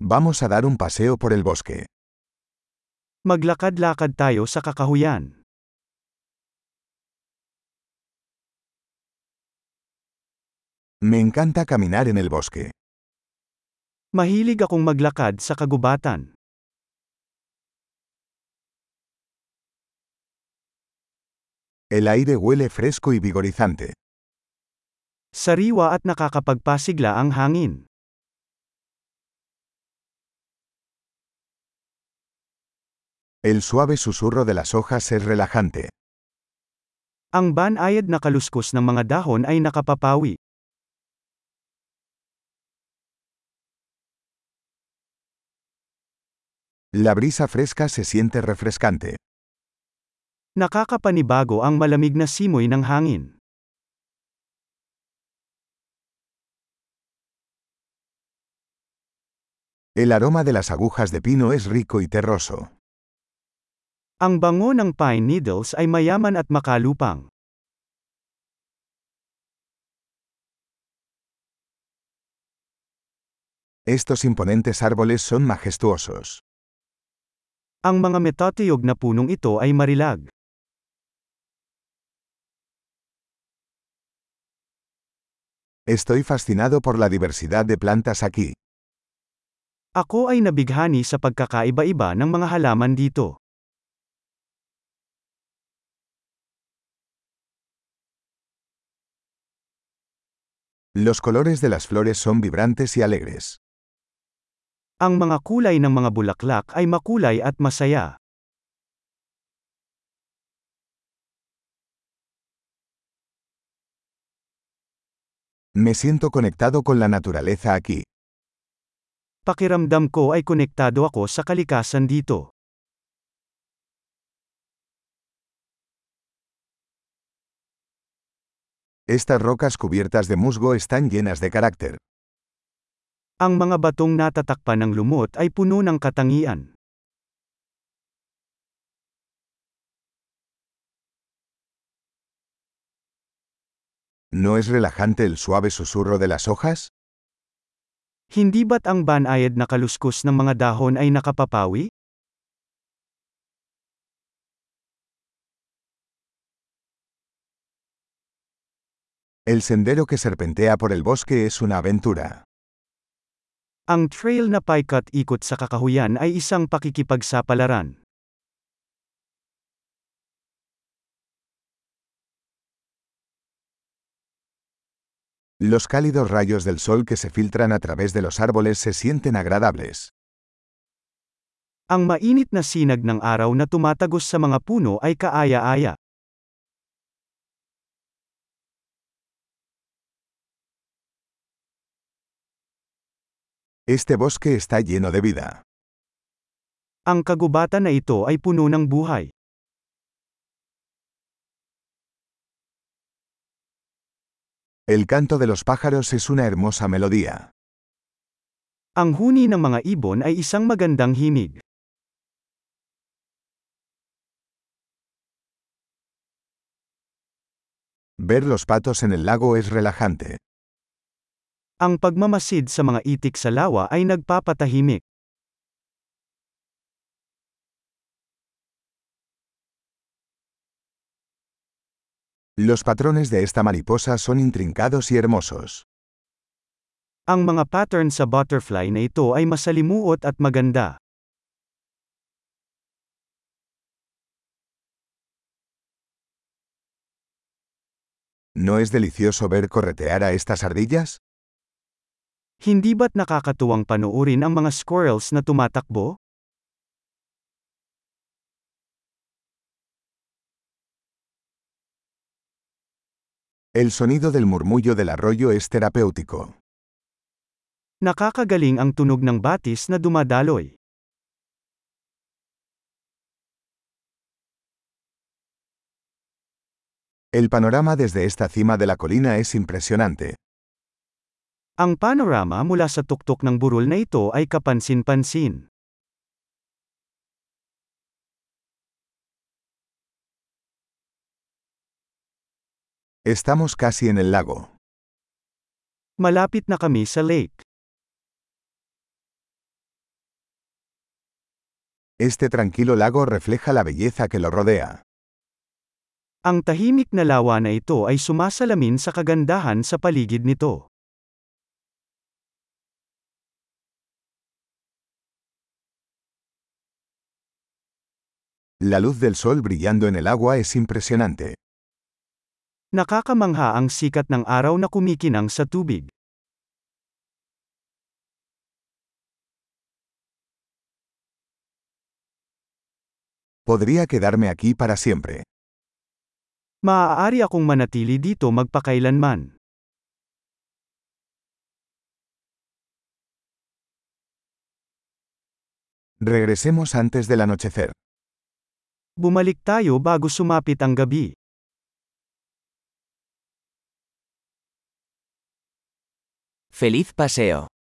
Vamos a dar un paseo por el bosque. Maglakad-lakad tayo sa kakahuyan. Me encanta caminar en el bosque. Mahilig akong maglakad sa kagubatan. El aire huele fresco y vigorizante. Sariwa at nakakapagpasigla ang hangin. El suave susurro de las hojas es relajante. Ang banayad na kaluskos ng mga dahon ay nakapapawi. La brisa fresca se siente refrescante. Nakakapanibago ang malamig na simoy ng hangin. El aroma de las agujas de pino es rico y terroso. Ang bango ng pine needles ay mayaman at makalupang. Estos imponentes árboles son majestuosos. Ang mga metatiyog na punong ito ay marilag. Estoy fascinado por la diversidad de plantas aquí. Ako ay nabighani sa pagkakaiba-iba ng mga halaman dito. Los colores de las flores son vibrantes y alegres. Ang mga kulay ng mga bulaklak ay makulay at masaya. Me siento conectado con la naturaleza aquí. Pakiramdam ko ay konektado ako sa kalikasan dito. Estas rocas cubiertas de musgo están llenas de carácter. Ang mga batong natatakpan ng lumot ay puno ng katangian. ¿No es relajante el suave susurro de las hojas? Hindi ba't ang banayad na kaluskos ng mga dahon ay nakapapawi? El sendero que serpentea por el bosque es una aventura. Ang trail na paikat-ikot sa kakahuyan ay isang pakikipagsapalaran. Los cálidos rayos del sol que se filtran a través de los árboles se sienten agradables. Ang mainit na sinag ng araw na tumatagos sa mga puno ay kaaya-aya. Este bosque está lleno de vida. Ang kagubatan na ito ay puno ng buhay. El canto de los pájaros es una hermosa melodía. Ang huni ng mga ibon ay isang magandang himig. Ver los patos en el lago es relajante. Ang pagmamasid sa mga itik sa lawa ay nagpapatahimik. Los patrones de esta mariposa son intrincados y hermosos. Ang mga pattern sa butterfly na ito ay masalimuot at maganda. ¿No es delicioso ver corretear a estas ardillas? Hindi ba't nakakatuwang panoorin ang mga squirrels na tumatakbo? El sonido del murmullo del arroyo es terapéutico. Nakakagaling ang tunog ng batis na dumadaloy. El panorama desde esta cima de la colina es impresionante. Ang panorama mula sa tuktok ng burol na ito ay kapansin-pansin. Estamos casi en el lago. Malapit na kami sa lake. Este tranquilo lago refleja la belleza que lo rodea. Ang tahimik na lawa na ito ay sumasalamin sa kagandahan sa paligid nito. La luz del sol brillando en el agua es impresionante. Nakakamangha ang sikat ng araw na kumikinang sa tubig. Podría quedarme aquí para siempre. Maaari akong manatili dito magpakailanman. Regresemos antes del anochecer. Bumalik tayo bago sumapit ang gabi. Feliz paseo.